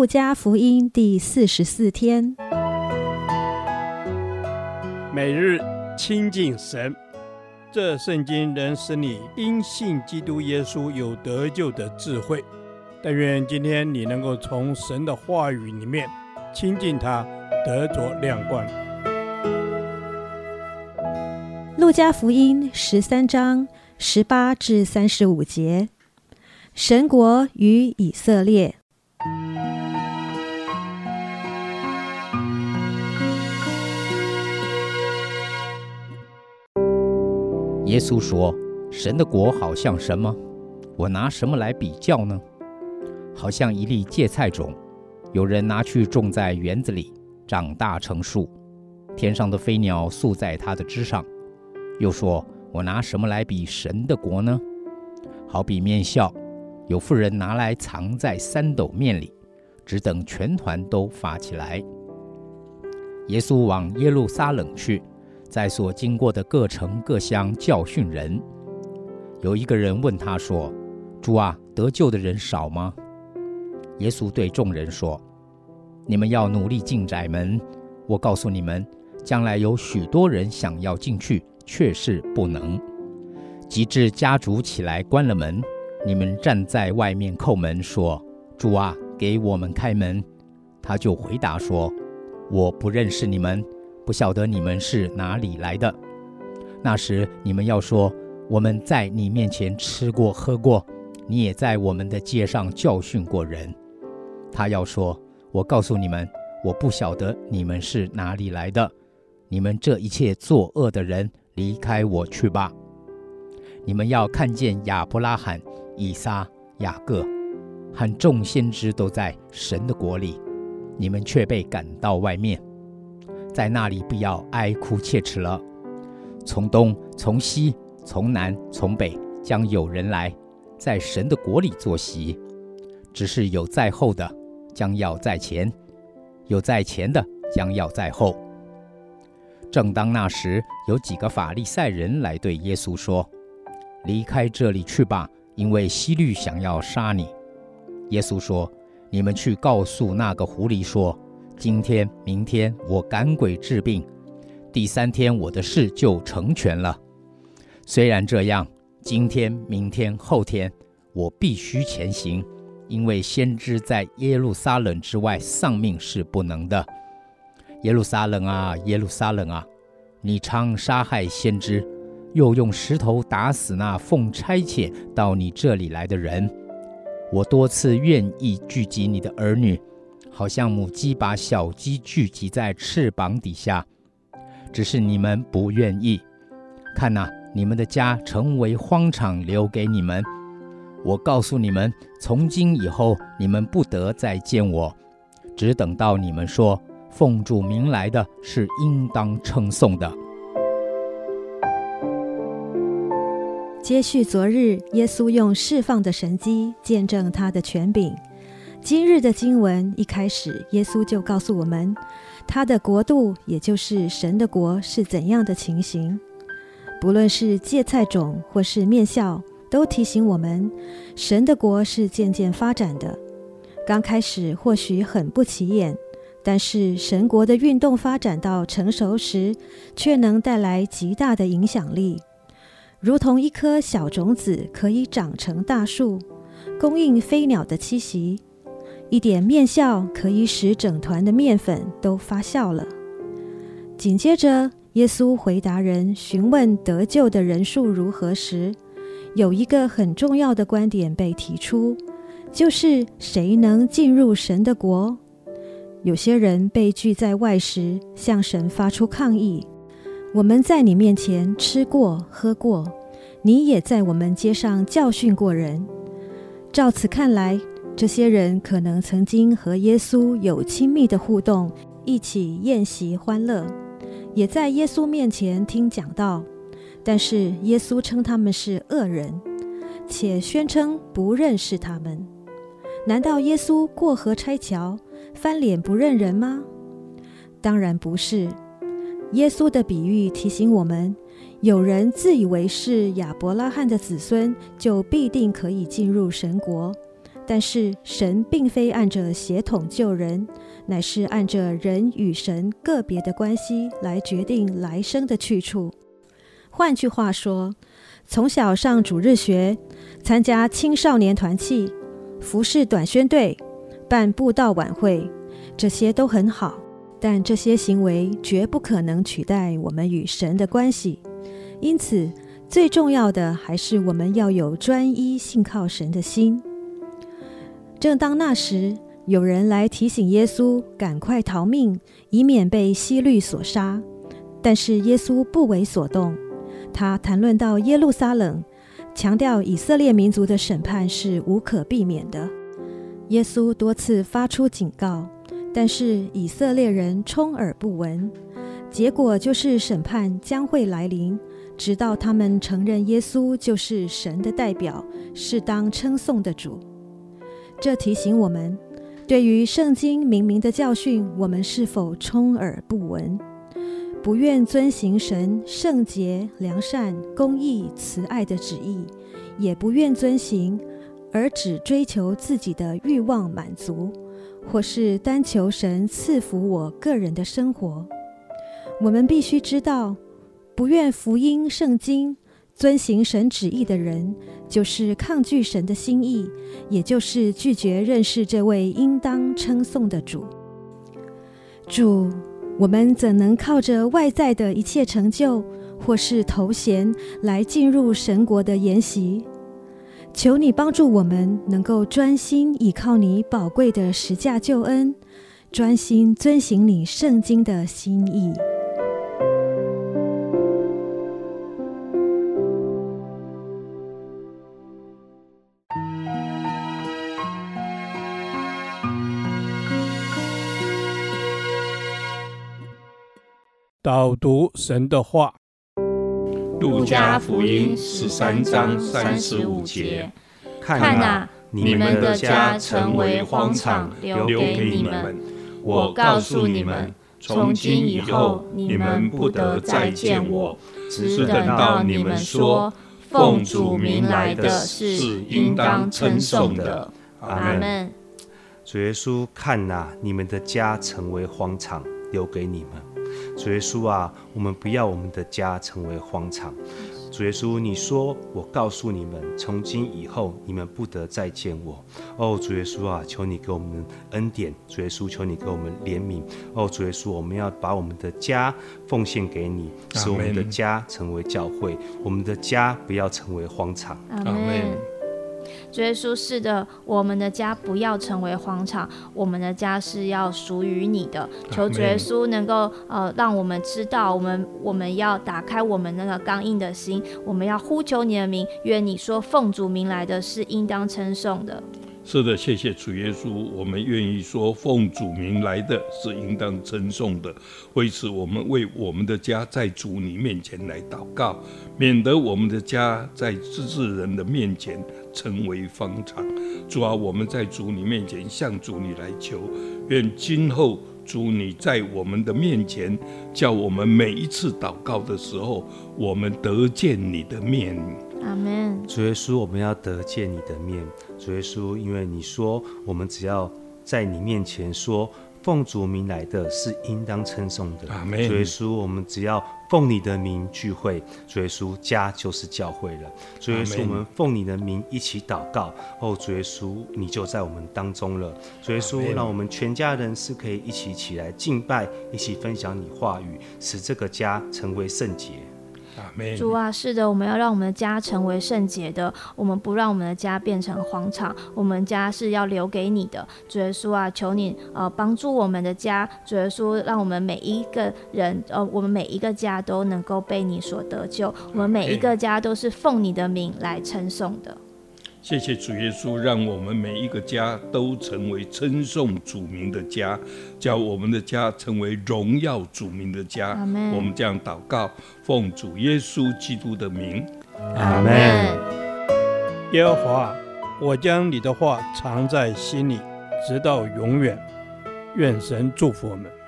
路加福音第四十四天，每日亲近神，这圣经能使你因信基督耶稣有得救的智慧。但愿今天你能够从神的话语里面亲近他，得着亮光。路加福音十三章十八至三十五节，神国与以色列。耶稣说：“神的国好像什么？我拿什么来比较呢？好像一粒芥菜种，有人拿去种在园子里，长大成树，天上的飞鸟宿在它的枝上。又说：我拿什么来比神的国呢？好比面酵，有妇人拿来藏在三斗面里，只等全团都发起来。耶稣往耶路撒冷去。”在所经过的各城各乡教训人。有一个人问他说：“主啊，得救的人少吗？”耶稣对众人说：“你们要努力进窄门。我告诉你们，将来有许多人想要进去，却是不能。及至家主起来关了门，你们站在外面叩门，说：‘主啊，给我们开门。’他就回答说：‘我不认识你们。’”不晓得你们是哪里来的。那时你们要说：“我们在你面前吃过喝过，你也在我们的街上教训过人。”他要说：“我告诉你们，我不晓得你们是哪里来的。你们这一切作恶的人，离开我去吧。你们要看见亚伯拉罕、以撒、雅各和众先知都在神的国里，你们却被赶到外面。”在那里不要哀哭切齿了。从东、从西、从南、从北，将有人来，在神的国里坐席。只是有在后的，将要在前；有在前的，将要在后。正当那时，有几个法利赛人来对耶稣说：“离开这里去吧，因为希律想要杀你。”耶稣说：“你们去告诉那个狐狸说。”今天、明天我赶鬼治病，第三天我的事就成全了。虽然这样，今天、明天、后天我必须前行，因为先知在耶路撒冷之外丧命是不能的。耶路撒冷啊，耶路撒冷啊，你常杀害先知，又用石头打死那奉差遣到你这里来的人。我多次愿意聚集你的儿女。好像母鸡把小鸡聚集在翅膀底下，只是你们不愿意。看哪，你们的家成为荒场，留给你们。我告诉你们，从今以后，你们不得再见我，只等到你们说奉主名来的是应当称颂的。接续昨日，耶稣用释放的神迹见证他的权柄。今日的经文一开始，耶稣就告诉我们，他的国度，也就是神的国是怎样的情形。不论是芥菜种或是面酵，都提醒我们，神的国是渐渐发展的。刚开始或许很不起眼，但是神国的运动发展到成熟时，却能带来极大的影响力。如同一颗小种子可以长成大树，供应飞鸟的栖息。一点面酵可以使整团的面粉都发酵了。紧接着，耶稣回答人询问得救的人数如何时，有一个很重要的观点被提出，就是谁能进入神的国？有些人被拒在外时，向神发出抗议：“我们在你面前吃过喝过，你也在我们街上教训过人。”照此看来，这些人可能曾经和耶稣有亲密的互动，一起宴席欢乐，也在耶稣面前听讲道。但是耶稣称他们是恶人，且宣称不认识他们。难道耶稣过河拆桥，翻脸不认人吗？当然不是。耶稣的比喻提醒我们：有人自以为是亚伯拉罕的子孙，就必定可以进入神国。但是神并非按着血统救人，乃是按着人与神个别的关系来决定来生的去处。换句话说，从小上主日学，参加青少年团契，服侍短宣队，办布道晚会，这些都很好，但这些行为绝不可能取代我们与神的关系。因此，最重要的还是我们要有专一信靠神的心。正当那时，有人来提醒耶稣赶快逃命，以免被希律所杀。但是耶稣不为所动。他谈论到耶路撒冷，强调以色列民族的审判是无可避免的。耶稣多次发出警告，但是以色列人充耳不闻，结果就是审判将会来临。直到他们承认耶稣就是神的代表，是当称颂的主。这提醒我们，对于圣经明明的教训，我们是否充耳不闻？不愿遵行神圣洁、良善、公义、慈爱的旨意，也不愿遵行，而只追求自己的欲望满足，或是单求神赐福我个人的生活。我们必须知道。不愿福音圣经遵行神旨意的人，就是抗拒神的心意，也就是拒绝认识这位应当称颂的主。主，我们怎能靠着外在的一切成就或是头衔来进入神国的筵席？求你帮助我们，能够专心倚靠你宝贵的十架救恩，专心遵行你圣经的心意。导读神的话，《路加福音》十三章三十五节：看哪，你们的家成为荒场，留给你们。我告诉你们，从今以后，你们不得再见我，只是等到你们说奉主名来的是应当称颂的。阿门。主耶稣，看哪，你们的家成为荒场，留给你们。主耶稣啊，我们不要我们的家成为荒场。主耶稣，你说，我告诉你们，从今以后，你们不得再见我。哦，主耶稣啊，求你给我们恩典。主耶稣，求你给我们怜悯。哦，主耶稣，我们要把我们的家奉献给你，使我们的家成为教会，我们的家不要成为荒场。阿门。主耶稣，是的，我们的家不要成为荒场，我们的家是要属于你的。求主耶稣能够呃，让我们知道，我们我们要打开我们那个刚硬的心，我们要呼求你的名，愿你说奉主名来的是应当称颂的。是的，谢谢主耶稣，我们愿意说奉主名来的是应当称颂的。为此，我们为我们的家在主你面前来祷告，免得我们的家在自治人的面前成为方场。主啊，我们在主你面前向主你来求，愿今后主你在我们的面前，叫我们每一次祷告的时候，我们得见你的面。阿门。主耶稣，我们要得见你的面。主耶稣，因为你说，我们只要在你面前说奉主名来的是应当称颂的。阿门。主耶稣，我们只要奉你的名聚会，主耶稣家就是教会了。主耶稣，我们奉你的名一起祷告，哦，主耶稣，你就在我们当中了。主耶稣，让我们全家人是可以一起起来敬拜，一起分享你话语，使这个家成为圣洁。主啊，是的，我们要让我们的家成为圣洁的，我们不让我们的家变成荒场，我们家是要留给你的。主耶稣啊，求你呃帮助我们的家，主耶稣，让我们每一个人呃，我们每一个家都能够被你所得救，我们每一个家都是奉你的名来称颂的。谢谢主耶稣，让我们每一个家都成为称颂主名的家，叫我们的家成为荣耀主名的家。我们这样祷告，奉主耶稣基督的名。阿门。耶和华，我将你的话藏在心里，直到永远。愿神祝福我们。